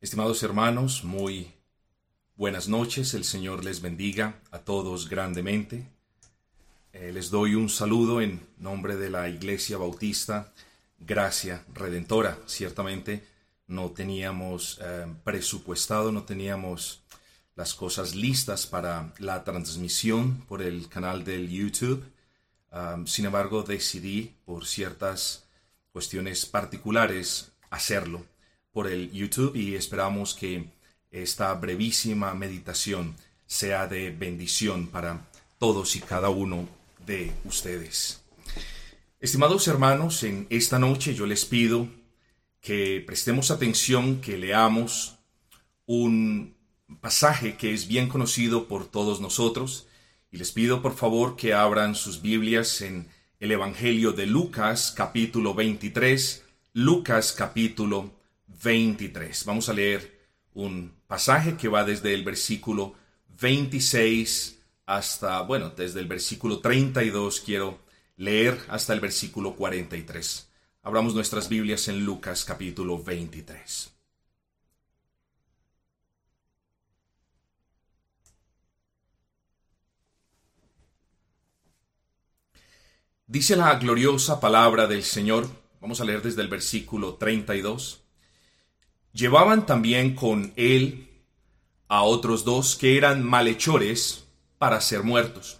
Estimados hermanos, muy buenas noches. El Señor les bendiga a todos grandemente. Eh, les doy un saludo en nombre de la Iglesia Bautista Gracia Redentora. Ciertamente no teníamos eh, presupuestado, no teníamos las cosas listas para la transmisión por el canal del YouTube. Sin embargo, decidí por ciertas cuestiones particulares hacerlo por el YouTube y esperamos que esta brevísima meditación sea de bendición para todos y cada uno de ustedes. Estimados hermanos, en esta noche yo les pido que prestemos atención, que leamos un pasaje que es bien conocido por todos nosotros y les pido por favor que abran sus Biblias en el Evangelio de Lucas capítulo 23, Lucas capítulo 23. Vamos a leer un pasaje que va desde el versículo 26 hasta, bueno, desde el versículo 32 quiero leer hasta el versículo 43. Abramos nuestras Biblias en Lucas capítulo 23. Dice la gloriosa palabra del Señor, vamos a leer desde el versículo 32. Llevaban también con él a otros dos que eran malhechores para ser muertos.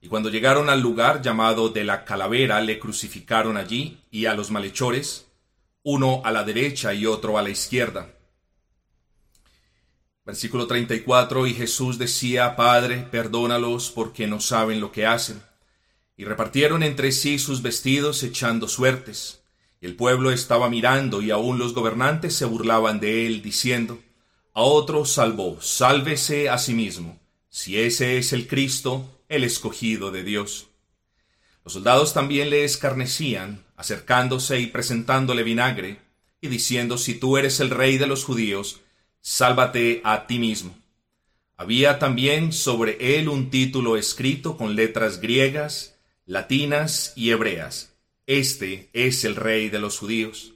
Y cuando llegaron al lugar llamado de la calavera, le crucificaron allí y a los malhechores, uno a la derecha y otro a la izquierda. Versículo 34, y Jesús decía, Padre, perdónalos porque no saben lo que hacen. Y repartieron entre sí sus vestidos echando suertes. El pueblo estaba mirando y aún los gobernantes se burlaban de él, diciendo, A otro salvó, sálvese a sí mismo, si ese es el Cristo, el escogido de Dios. Los soldados también le escarnecían, acercándose y presentándole vinagre, y diciendo, Si tú eres el rey de los judíos, sálvate a ti mismo. Había también sobre él un título escrito con letras griegas, latinas y hebreas este es el rey de los judíos.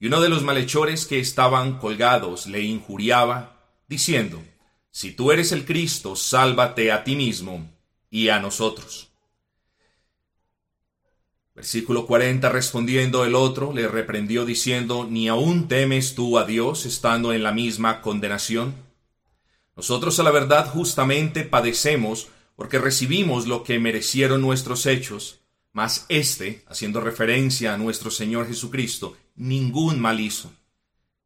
Y uno de los malhechores que estaban colgados le injuriaba, diciendo, Si tú eres el Cristo, sálvate a ti mismo y a nosotros. Versículo 40 respondiendo el otro le reprendió diciendo, ¿Ni aún temes tú a Dios estando en la misma condenación? Nosotros a la verdad justamente padecemos porque recibimos lo que merecieron nuestros hechos mas éste, haciendo referencia a nuestro Señor Jesucristo, ningún mal hizo.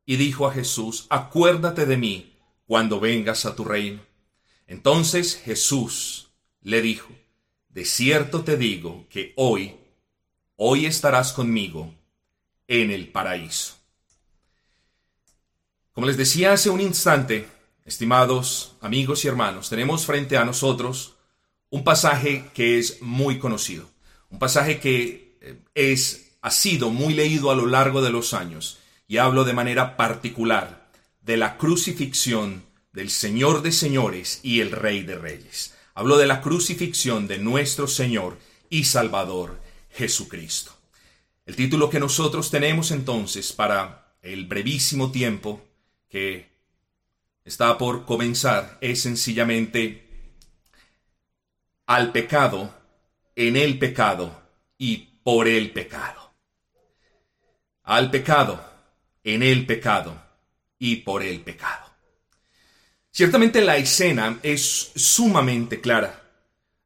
Y dijo a Jesús, acuérdate de mí cuando vengas a tu reino. Entonces Jesús le dijo, de cierto te digo que hoy, hoy estarás conmigo en el paraíso. Como les decía hace un instante, estimados amigos y hermanos, tenemos frente a nosotros un pasaje que es muy conocido un pasaje que eh, es, ha sido muy leído a lo largo de los años y hablo de manera particular de la crucifixión del Señor de señores y el Rey de reyes. Hablo de la crucifixión de nuestro Señor y Salvador Jesucristo. El título que nosotros tenemos entonces para el brevísimo tiempo que está por comenzar es sencillamente al pecado en el pecado y por el pecado. Al pecado, en el pecado y por el pecado. Ciertamente la escena es sumamente clara.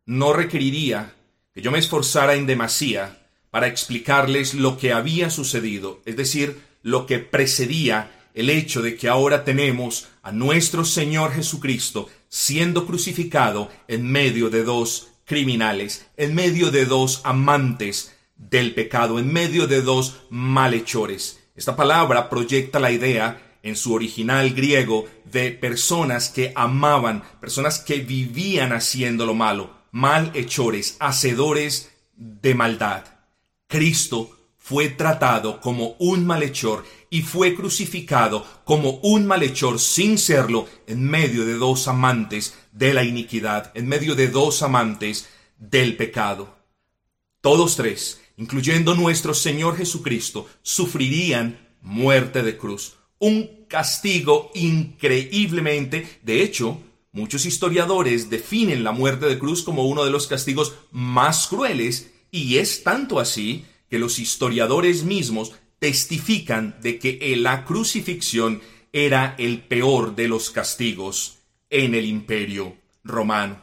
No requeriría que yo me esforzara en demasía para explicarles lo que había sucedido, es decir, lo que precedía el hecho de que ahora tenemos a nuestro Señor Jesucristo siendo crucificado en medio de dos criminales, en medio de dos amantes del pecado, en medio de dos malhechores. Esta palabra proyecta la idea en su original griego de personas que amaban, personas que vivían haciendo lo malo, malhechores, hacedores de maldad. Cristo fue tratado como un malhechor y fue crucificado como un malhechor sin serlo en medio de dos amantes de la iniquidad, en medio de dos amantes del pecado. Todos tres, incluyendo nuestro Señor Jesucristo, sufrirían muerte de cruz. Un castigo increíblemente. De hecho, muchos historiadores definen la muerte de cruz como uno de los castigos más crueles y es tanto así que los historiadores mismos testifican de que la crucifixión era el peor de los castigos en el imperio romano.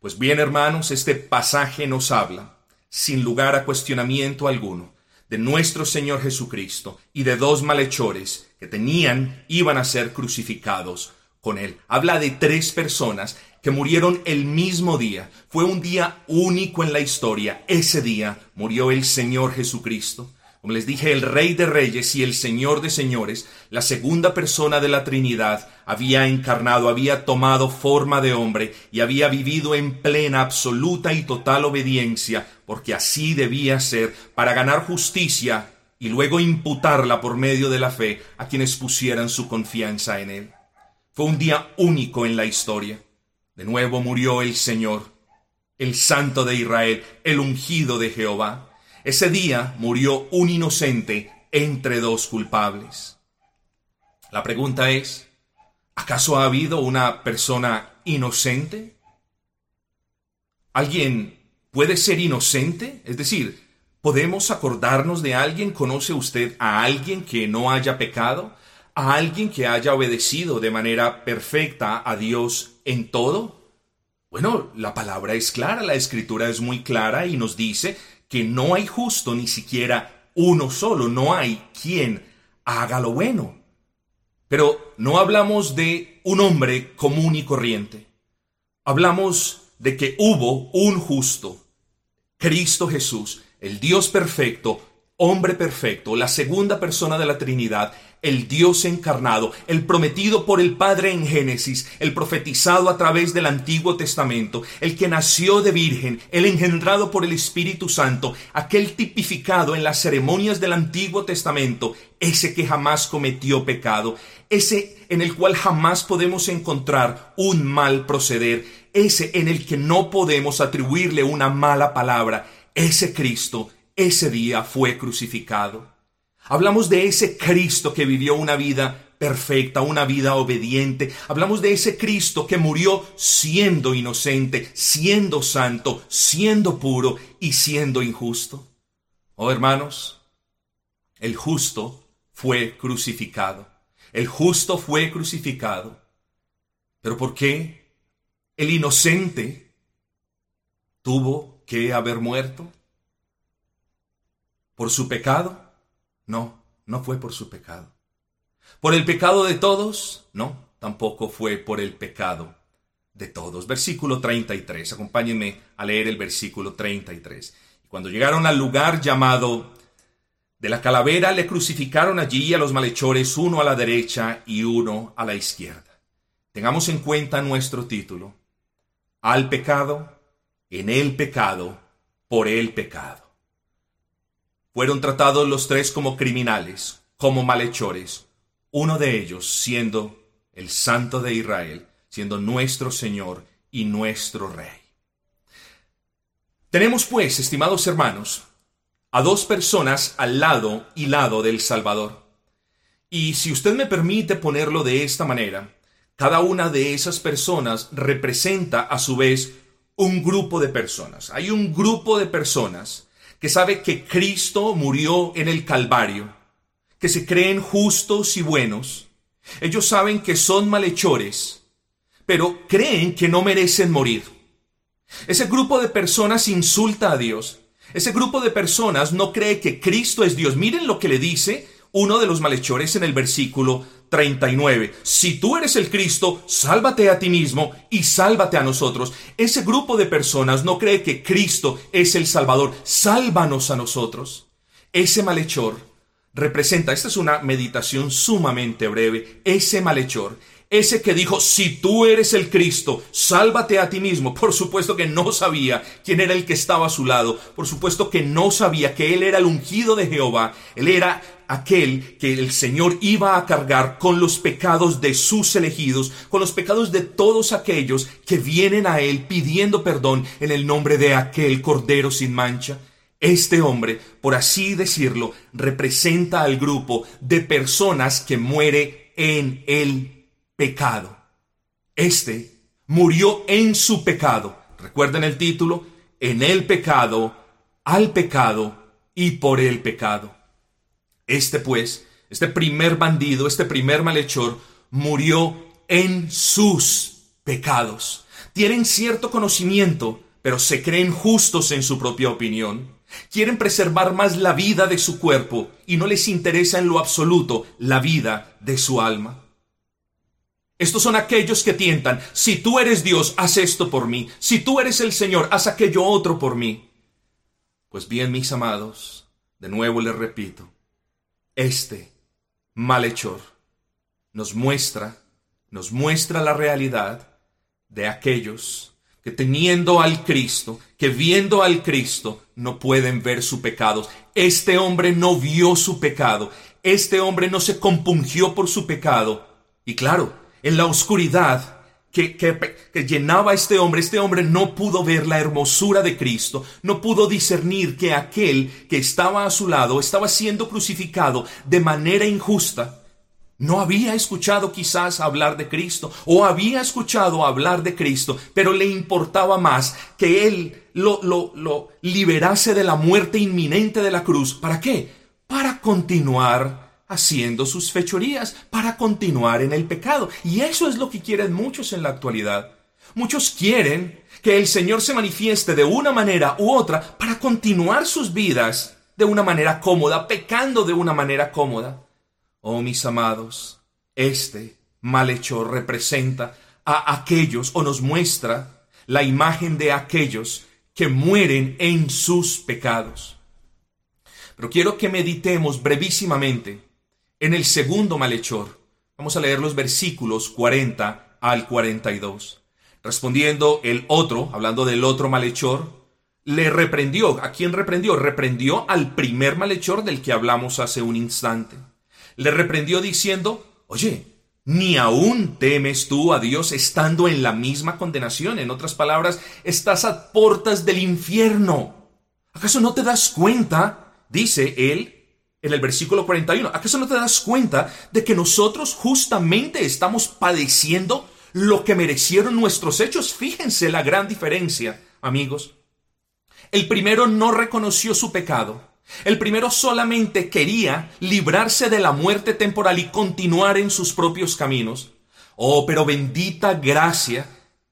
Pues bien, hermanos, este pasaje nos habla, sin lugar a cuestionamiento alguno, de nuestro Señor Jesucristo y de dos malhechores que tenían, iban a ser crucificados con él. Habla de tres personas que murieron el mismo día. Fue un día único en la historia. Ese día murió el Señor Jesucristo. Como les dije, el Rey de Reyes y el Señor de Señores, la segunda persona de la Trinidad, había encarnado, había tomado forma de hombre y había vivido en plena, absoluta y total obediencia, porque así debía ser, para ganar justicia y luego imputarla por medio de la fe a quienes pusieran su confianza en él. Fue un día único en la historia. De nuevo murió el Señor, el Santo de Israel, el ungido de Jehová. Ese día murió un inocente entre dos culpables. La pregunta es, ¿acaso ha habido una persona inocente? ¿Alguien puede ser inocente? Es decir, ¿podemos acordarnos de alguien? ¿Conoce usted a alguien que no haya pecado? ¿A alguien que haya obedecido de manera perfecta a Dios en todo? Bueno, la palabra es clara, la escritura es muy clara y nos dice que no hay justo ni siquiera uno solo, no hay quien haga lo bueno. Pero no hablamos de un hombre común y corriente. Hablamos de que hubo un justo, Cristo Jesús, el Dios perfecto, hombre perfecto, la segunda persona de la Trinidad, el Dios encarnado, el prometido por el Padre en Génesis, el profetizado a través del Antiguo Testamento, el que nació de virgen, el engendrado por el Espíritu Santo, aquel tipificado en las ceremonias del Antiguo Testamento, ese que jamás cometió pecado, ese en el cual jamás podemos encontrar un mal proceder, ese en el que no podemos atribuirle una mala palabra, ese Cristo, ese día fue crucificado. Hablamos de ese Cristo que vivió una vida perfecta, una vida obediente. Hablamos de ese Cristo que murió siendo inocente, siendo santo, siendo puro y siendo injusto. Oh hermanos, el justo fue crucificado. El justo fue crucificado. ¿Pero por qué el inocente tuvo que haber muerto? ¿Por su pecado? No, no fue por su pecado. ¿Por el pecado de todos? No, tampoco fue por el pecado de todos. Versículo 33. Acompáñenme a leer el versículo 33. Cuando llegaron al lugar llamado de la calavera, le crucificaron allí a los malhechores, uno a la derecha y uno a la izquierda. Tengamos en cuenta nuestro título. Al pecado, en el pecado, por el pecado. Fueron tratados los tres como criminales, como malhechores, uno de ellos siendo el Santo de Israel, siendo nuestro Señor y nuestro Rey. Tenemos pues, estimados hermanos, a dos personas al lado y lado del Salvador. Y si usted me permite ponerlo de esta manera, cada una de esas personas representa a su vez un grupo de personas. Hay un grupo de personas que sabe que Cristo murió en el Calvario, que se creen justos y buenos. Ellos saben que son malhechores, pero creen que no merecen morir. Ese grupo de personas insulta a Dios. Ese grupo de personas no cree que Cristo es Dios. Miren lo que le dice uno de los malhechores en el versículo 39. Si tú eres el Cristo, sálvate a ti mismo y sálvate a nosotros. Ese grupo de personas no cree que Cristo es el Salvador. Sálvanos a nosotros. Ese malhechor representa, esta es una meditación sumamente breve, ese malhechor ese que dijo, si tú eres el Cristo, sálvate a ti mismo. Por supuesto que no sabía quién era el que estaba a su lado. Por supuesto que no sabía que él era el ungido de Jehová. Él era aquel que el Señor iba a cargar con los pecados de sus elegidos, con los pecados de todos aquellos que vienen a Él pidiendo perdón en el nombre de aquel Cordero sin mancha. Este hombre, por así decirlo, representa al grupo de personas que muere en el pecado. Este murió en su pecado. Recuerden el título, en el pecado, al pecado y por el pecado. Este pues, este primer bandido, este primer malhechor, murió en sus pecados. Tienen cierto conocimiento, pero se creen justos en su propia opinión. Quieren preservar más la vida de su cuerpo y no les interesa en lo absoluto la vida de su alma. Estos son aquellos que tientan, si tú eres Dios, haz esto por mí, si tú eres el Señor, haz aquello otro por mí. Pues bien, mis amados, de nuevo les repito, este malhechor nos muestra, nos muestra la realidad de aquellos que teniendo al Cristo, que viendo al Cristo, no pueden ver su pecado. Este hombre no vio su pecado, este hombre no se compungió por su pecado. Y claro, en la oscuridad que, que, llenaba este hombre, este hombre no pudo ver la hermosura de Cristo, no pudo discernir que aquel que estaba a su lado estaba siendo crucificado de manera injusta. No había escuchado quizás hablar de Cristo o había escuchado hablar de Cristo, pero le importaba más que él lo, lo liberase de la muerte inminente de la cruz. ¿Para qué? Para continuar haciendo sus fechorías para continuar en el pecado. Y eso es lo que quieren muchos en la actualidad. Muchos quieren que el Señor se manifieste de una manera u otra para continuar sus vidas de una manera cómoda, pecando de una manera cómoda. Oh mis amados, este malhechor representa a aquellos o nos muestra la imagen de aquellos que mueren en sus pecados. Pero quiero que meditemos brevísimamente en el segundo malhechor. Vamos a leer los versículos 40 al 42. Respondiendo el otro, hablando del otro malhechor, le reprendió. ¿A quién reprendió? Reprendió al primer malhechor del que hablamos hace un instante. Le reprendió diciendo, oye, ni aún temes tú a Dios estando en la misma condenación. En otras palabras, estás a puertas del infierno. ¿Acaso no te das cuenta? Dice él, en el versículo 41. ¿Acaso no te das cuenta de que nosotros justamente estamos padeciendo lo que merecieron nuestros hechos? Fíjense la gran diferencia, amigos. El primero no reconoció su pecado. El primero solamente quería librarse de la muerte temporal y continuar en sus propios caminos. Oh, pero bendita gracia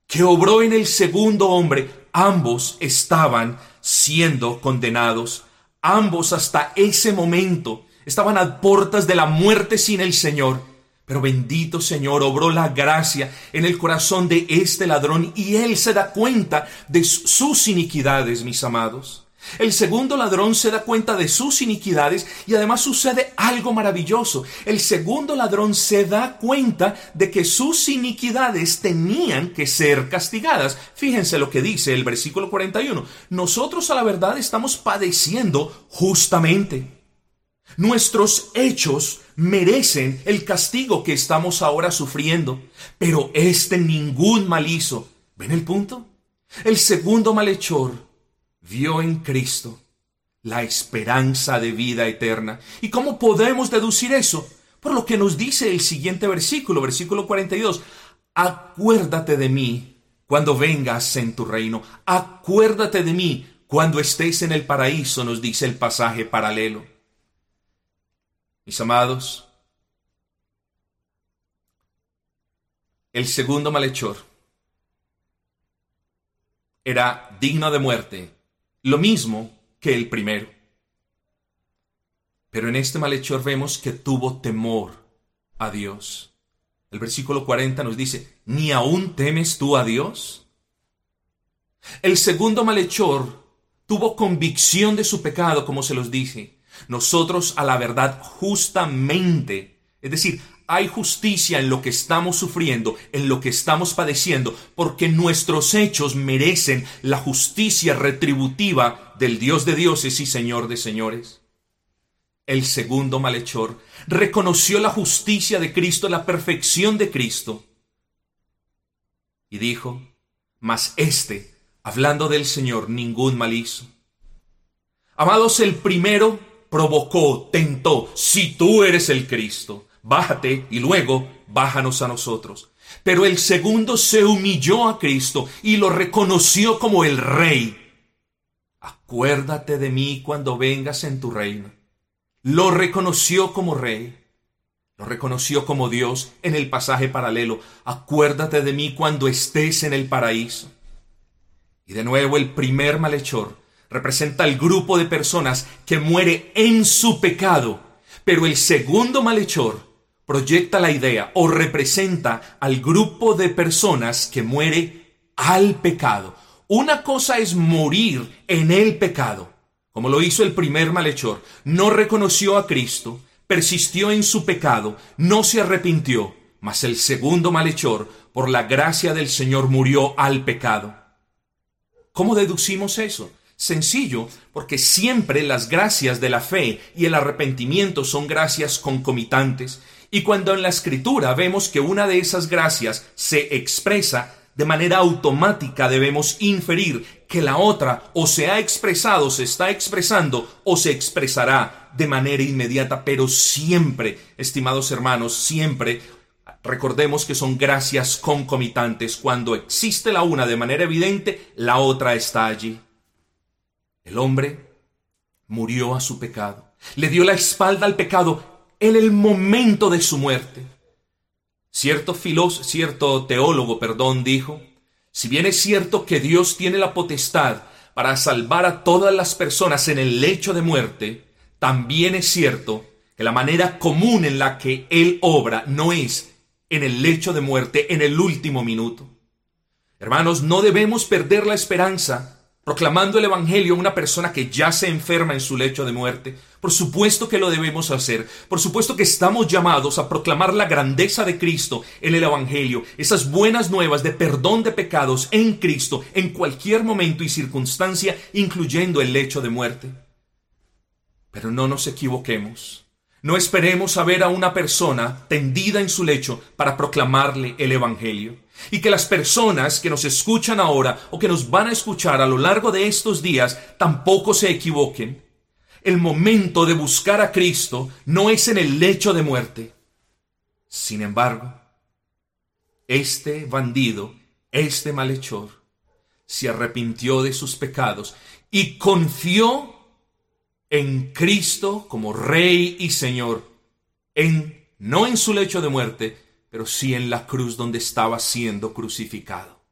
que obró en el segundo hombre. Ambos estaban siendo condenados Ambos hasta ese momento estaban a puertas de la muerte sin el Señor. Pero bendito Señor, obró la gracia en el corazón de este ladrón y él se da cuenta de sus iniquidades, mis amados. El segundo ladrón se da cuenta de sus iniquidades y además sucede algo maravilloso. El segundo ladrón se da cuenta de que sus iniquidades tenían que ser castigadas. Fíjense lo que dice el versículo 41. Nosotros a la verdad estamos padeciendo justamente. Nuestros hechos merecen el castigo que estamos ahora sufriendo, pero este ningún mal hizo. ¿Ven el punto? El segundo malhechor vio en Cristo la esperanza de vida eterna. ¿Y cómo podemos deducir eso? Por lo que nos dice el siguiente versículo, versículo 42. Acuérdate de mí cuando vengas en tu reino. Acuérdate de mí cuando estés en el paraíso, nos dice el pasaje paralelo. Mis amados, el segundo malhechor era digno de muerte lo mismo que el primero. Pero en este malhechor vemos que tuvo temor a Dios. El versículo 40 nos dice, ¿ni aún temes tú a Dios? El segundo malhechor tuvo convicción de su pecado, como se los dije. Nosotros a la verdad justamente, es decir, hay justicia en lo que estamos sufriendo, en lo que estamos padeciendo, porque nuestros hechos merecen la justicia retributiva del Dios de dioses y Señor de señores. El segundo malhechor reconoció la justicia de Cristo, la perfección de Cristo, y dijo, mas éste, hablando del Señor, ningún mal hizo. Amados, el primero provocó, tentó, si tú eres el Cristo, bájate y luego bájanos a nosotros. Pero el segundo se humilló a Cristo y lo reconoció como el rey. Acuérdate de mí cuando vengas en tu reino. Lo reconoció como rey. Lo reconoció como Dios en el pasaje paralelo. Acuérdate de mí cuando estés en el paraíso. Y de nuevo el primer malhechor representa al grupo de personas que muere en su pecado. Pero el segundo malhechor proyecta la idea o representa al grupo de personas que muere al pecado. Una cosa es morir en el pecado, como lo hizo el primer malhechor. No reconoció a Cristo, persistió en su pecado, no se arrepintió, mas el segundo malhechor, por la gracia del Señor, murió al pecado. ¿Cómo deducimos eso? Sencillo, porque siempre las gracias de la fe y el arrepentimiento son gracias concomitantes, y cuando en la escritura vemos que una de esas gracias se expresa, de manera automática debemos inferir que la otra o se ha expresado, se está expresando o se expresará de manera inmediata, pero siempre, estimados hermanos, siempre recordemos que son gracias concomitantes. Cuando existe la una de manera evidente, la otra está allí. El hombre murió a su pecado, le dio la espalda al pecado en el momento de su muerte. Cierto filósofo, cierto teólogo, perdón, dijo, si bien es cierto que Dios tiene la potestad para salvar a todas las personas en el lecho de muerte, también es cierto que la manera común en la que Él obra no es en el lecho de muerte en el último minuto. Hermanos, no debemos perder la esperanza proclamando el Evangelio a una persona que ya se enferma en su lecho de muerte. Por supuesto que lo debemos hacer. Por supuesto que estamos llamados a proclamar la grandeza de Cristo en el Evangelio, esas buenas nuevas de perdón de pecados en Cristo en cualquier momento y circunstancia, incluyendo el lecho de muerte. Pero no nos equivoquemos. No esperemos a ver a una persona tendida en su lecho para proclamarle el Evangelio. Y que las personas que nos escuchan ahora o que nos van a escuchar a lo largo de estos días tampoco se equivoquen. El momento de buscar a Cristo no es en el lecho de muerte. Sin embargo, este bandido, este malhechor, se arrepintió de sus pecados y confió en Cristo como Rey y Señor, en no en su lecho de muerte, pero sí en la cruz donde estaba siendo crucificado.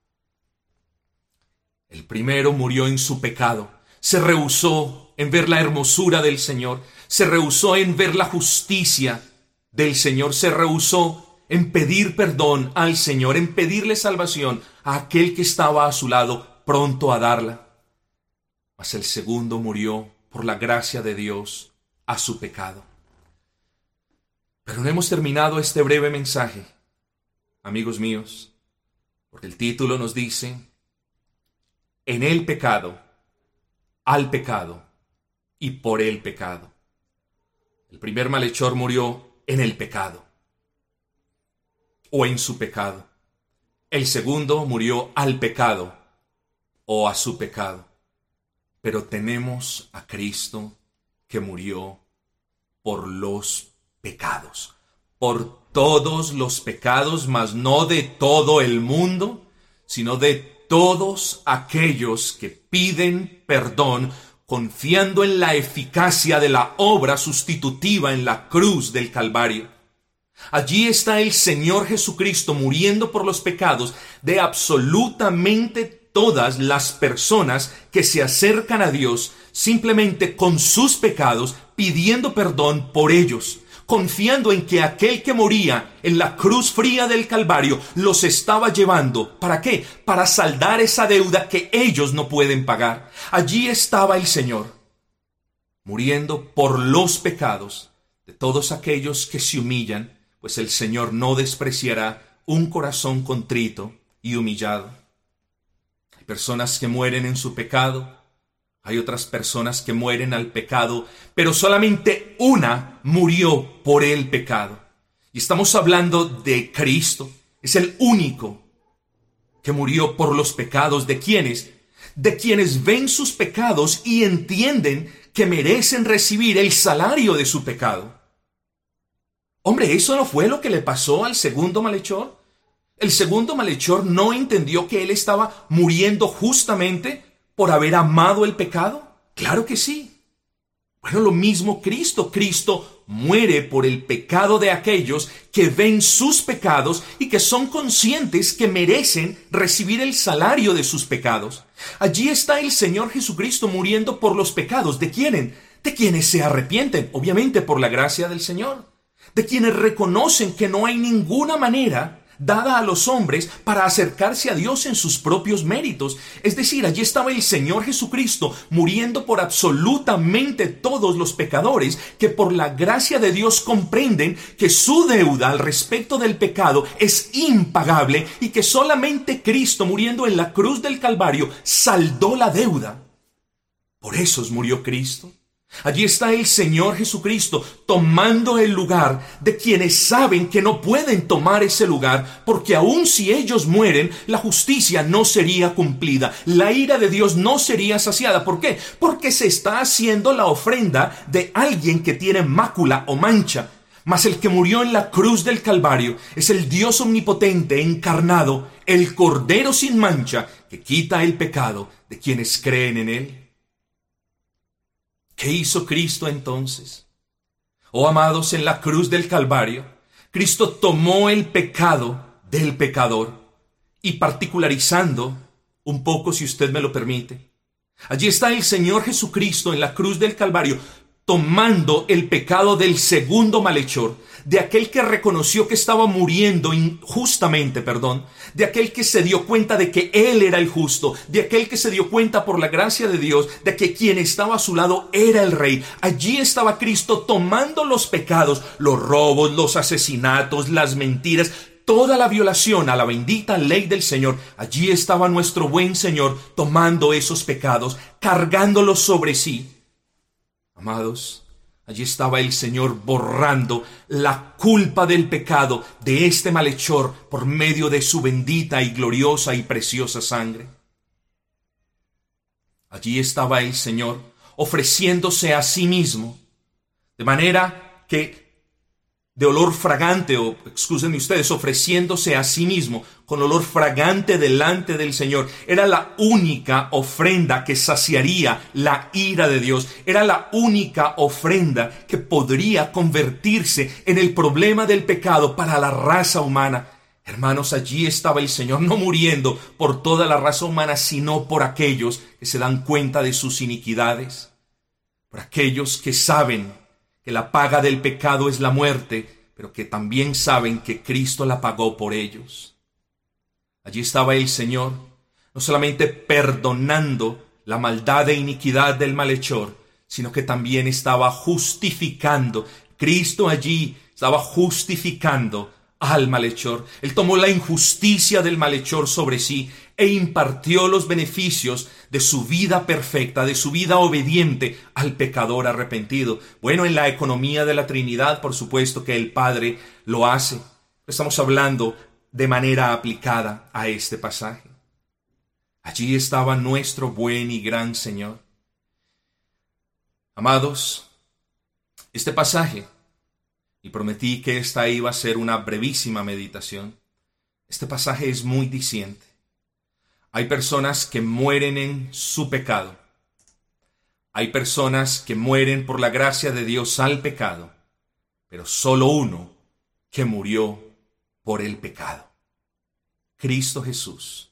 El primero murió en su pecado, se rehusó en ver la hermosura del Señor, se rehusó en ver la justicia del Señor, se rehusó en pedir perdón al Señor, en pedirle salvación a aquel que estaba a su lado, pronto a darla. Mas el segundo murió por la gracia de Dios a su pecado. Pero no hemos terminado este breve mensaje, amigos míos, porque el título nos dice, en el pecado, al pecado y por el pecado. El primer malhechor murió en el pecado o en su pecado. El segundo murió al pecado o a su pecado pero tenemos a Cristo que murió por los pecados, por todos los pecados, mas no de todo el mundo, sino de todos aquellos que piden perdón confiando en la eficacia de la obra sustitutiva en la cruz del Calvario. Allí está el Señor Jesucristo muriendo por los pecados de absolutamente todas las personas que se acercan a Dios simplemente con sus pecados, pidiendo perdón por ellos, confiando en que aquel que moría en la cruz fría del Calvario los estaba llevando. ¿Para qué? Para saldar esa deuda que ellos no pueden pagar. Allí estaba el Señor, muriendo por los pecados de todos aquellos que se humillan, pues el Señor no despreciará un corazón contrito y humillado personas que mueren en su pecado, hay otras personas que mueren al pecado, pero solamente una murió por el pecado. Y estamos hablando de Cristo. Es el único que murió por los pecados de quienes, de quienes ven sus pecados y entienden que merecen recibir el salario de su pecado. Hombre, eso no fue lo que le pasó al segundo malhechor. El segundo malhechor no entendió que él estaba muriendo justamente por haber amado el pecado. Claro que sí. Bueno, lo mismo Cristo. Cristo muere por el pecado de aquellos que ven sus pecados y que son conscientes que merecen recibir el salario de sus pecados. Allí está el Señor Jesucristo muriendo por los pecados. ¿De quiénes? De quienes se arrepienten, obviamente por la gracia del Señor. De quienes reconocen que no hay ninguna manera dada a los hombres para acercarse a Dios en sus propios méritos. Es decir, allí estaba el Señor Jesucristo muriendo por absolutamente todos los pecadores que por la gracia de Dios comprenden que su deuda al respecto del pecado es impagable y que solamente Cristo muriendo en la cruz del Calvario saldó la deuda. Por eso murió Cristo. Allí está el Señor Jesucristo tomando el lugar de quienes saben que no pueden tomar ese lugar, porque aun si ellos mueren, la justicia no sería cumplida, la ira de Dios no sería saciada. ¿Por qué? Porque se está haciendo la ofrenda de alguien que tiene mácula o mancha. Mas el que murió en la cruz del Calvario es el Dios omnipotente encarnado, el Cordero sin mancha, que quita el pecado de quienes creen en él. ¿Qué hizo Cristo entonces? Oh amados, en la cruz del Calvario, Cristo tomó el pecado del pecador y particularizando un poco, si usted me lo permite, allí está el Señor Jesucristo en la cruz del Calvario tomando el pecado del segundo malhechor, de aquel que reconoció que estaba muriendo injustamente, perdón, de aquel que se dio cuenta de que él era el justo, de aquel que se dio cuenta por la gracia de Dios de que quien estaba a su lado era el rey. Allí estaba Cristo tomando los pecados, los robos, los asesinatos, las mentiras, toda la violación a la bendita ley del Señor, allí estaba nuestro buen Señor tomando esos pecados, cargándolos sobre sí Amados, allí estaba el Señor borrando la culpa del pecado de este malhechor por medio de su bendita y gloriosa y preciosa sangre. Allí estaba el Señor ofreciéndose a sí mismo, de manera que de olor fragante, o excúsenme ustedes, ofreciéndose a sí mismo con olor fragante delante del Señor. Era la única ofrenda que saciaría la ira de Dios. Era la única ofrenda que podría convertirse en el problema del pecado para la raza humana. Hermanos, allí estaba el Señor no muriendo por toda la raza humana, sino por aquellos que se dan cuenta de sus iniquidades, por aquellos que saben que la paga del pecado es la muerte, pero que también saben que Cristo la pagó por ellos. Allí estaba el Señor, no solamente perdonando la maldad e iniquidad del malhechor, sino que también estaba justificando. Cristo allí estaba justificando al malhechor. Él tomó la injusticia del malhechor sobre sí e impartió los beneficios de su vida perfecta, de su vida obediente al pecador arrepentido. Bueno, en la economía de la Trinidad, por supuesto que el Padre lo hace. Estamos hablando de manera aplicada a este pasaje. Allí estaba nuestro buen y gran Señor. Amados, este pasaje, y prometí que esta iba a ser una brevísima meditación, este pasaje es muy diciente. Hay personas que mueren en su pecado. Hay personas que mueren por la gracia de Dios al pecado, pero solo uno que murió por el pecado. Cristo Jesús,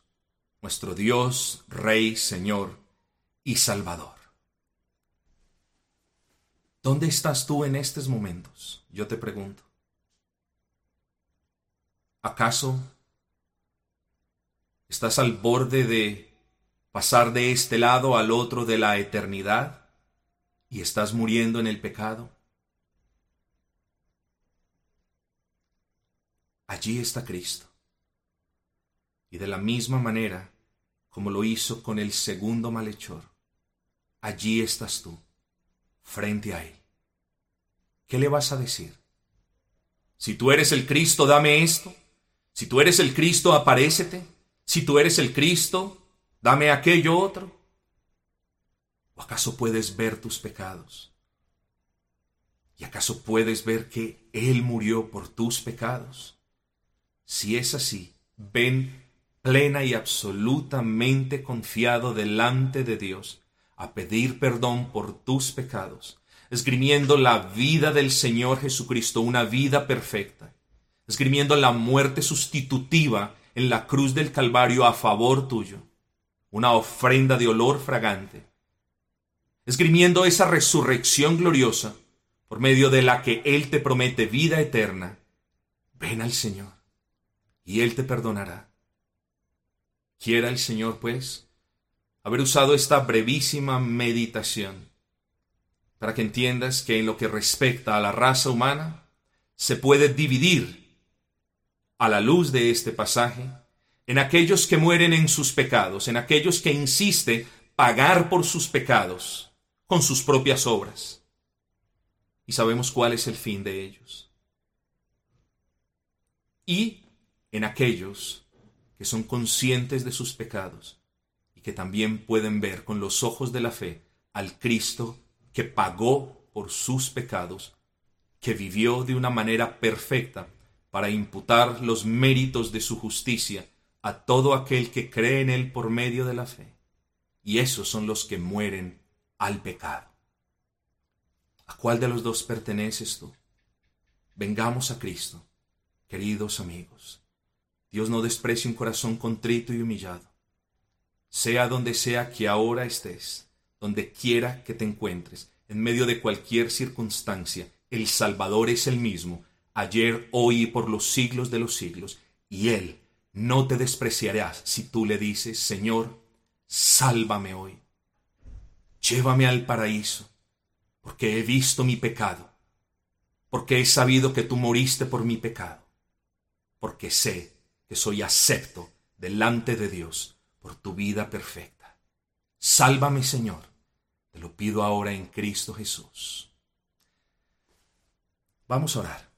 nuestro Dios, Rey, Señor y Salvador. ¿Dónde estás tú en estos momentos? Yo te pregunto. ¿Acaso ¿Estás al borde de pasar de este lado al otro de la eternidad y estás muriendo en el pecado? Allí está Cristo. Y de la misma manera como lo hizo con el segundo malhechor, allí estás tú, frente a Él. ¿Qué le vas a decir? Si tú eres el Cristo, dame esto. Si tú eres el Cristo, aparécete. Si tú eres el Cristo, dame aquello otro. ¿O acaso puedes ver tus pecados? ¿Y acaso puedes ver que Él murió por tus pecados? Si es así, ven plena y absolutamente confiado delante de Dios a pedir perdón por tus pecados, esgrimiendo la vida del Señor Jesucristo, una vida perfecta, esgrimiendo la muerte sustitutiva en la cruz del Calvario a favor tuyo, una ofrenda de olor fragante, esgrimiendo esa resurrección gloriosa por medio de la que Él te promete vida eterna, ven al Señor y Él te perdonará. Quiera el Señor, pues, haber usado esta brevísima meditación para que entiendas que en lo que respecta a la raza humana, se puede dividir a la luz de este pasaje en aquellos que mueren en sus pecados, en aquellos que insiste pagar por sus pecados con sus propias obras y sabemos cuál es el fin de ellos. Y en aquellos que son conscientes de sus pecados y que también pueden ver con los ojos de la fe al Cristo que pagó por sus pecados, que vivió de una manera perfecta para imputar los méritos de su justicia a todo aquel que cree en Él por medio de la fe. Y esos son los que mueren al pecado. ¿A cuál de los dos perteneces tú? Vengamos a Cristo, queridos amigos. Dios no desprecia un corazón contrito y humillado. Sea donde sea que ahora estés, donde quiera que te encuentres, en medio de cualquier circunstancia, el Salvador es el mismo, ayer, hoy y por los siglos de los siglos, y Él no te despreciará si tú le dices, Señor, sálvame hoy, llévame al paraíso, porque he visto mi pecado, porque he sabido que tú moriste por mi pecado, porque sé que soy acepto delante de Dios por tu vida perfecta. Sálvame, Señor, te lo pido ahora en Cristo Jesús. Vamos a orar.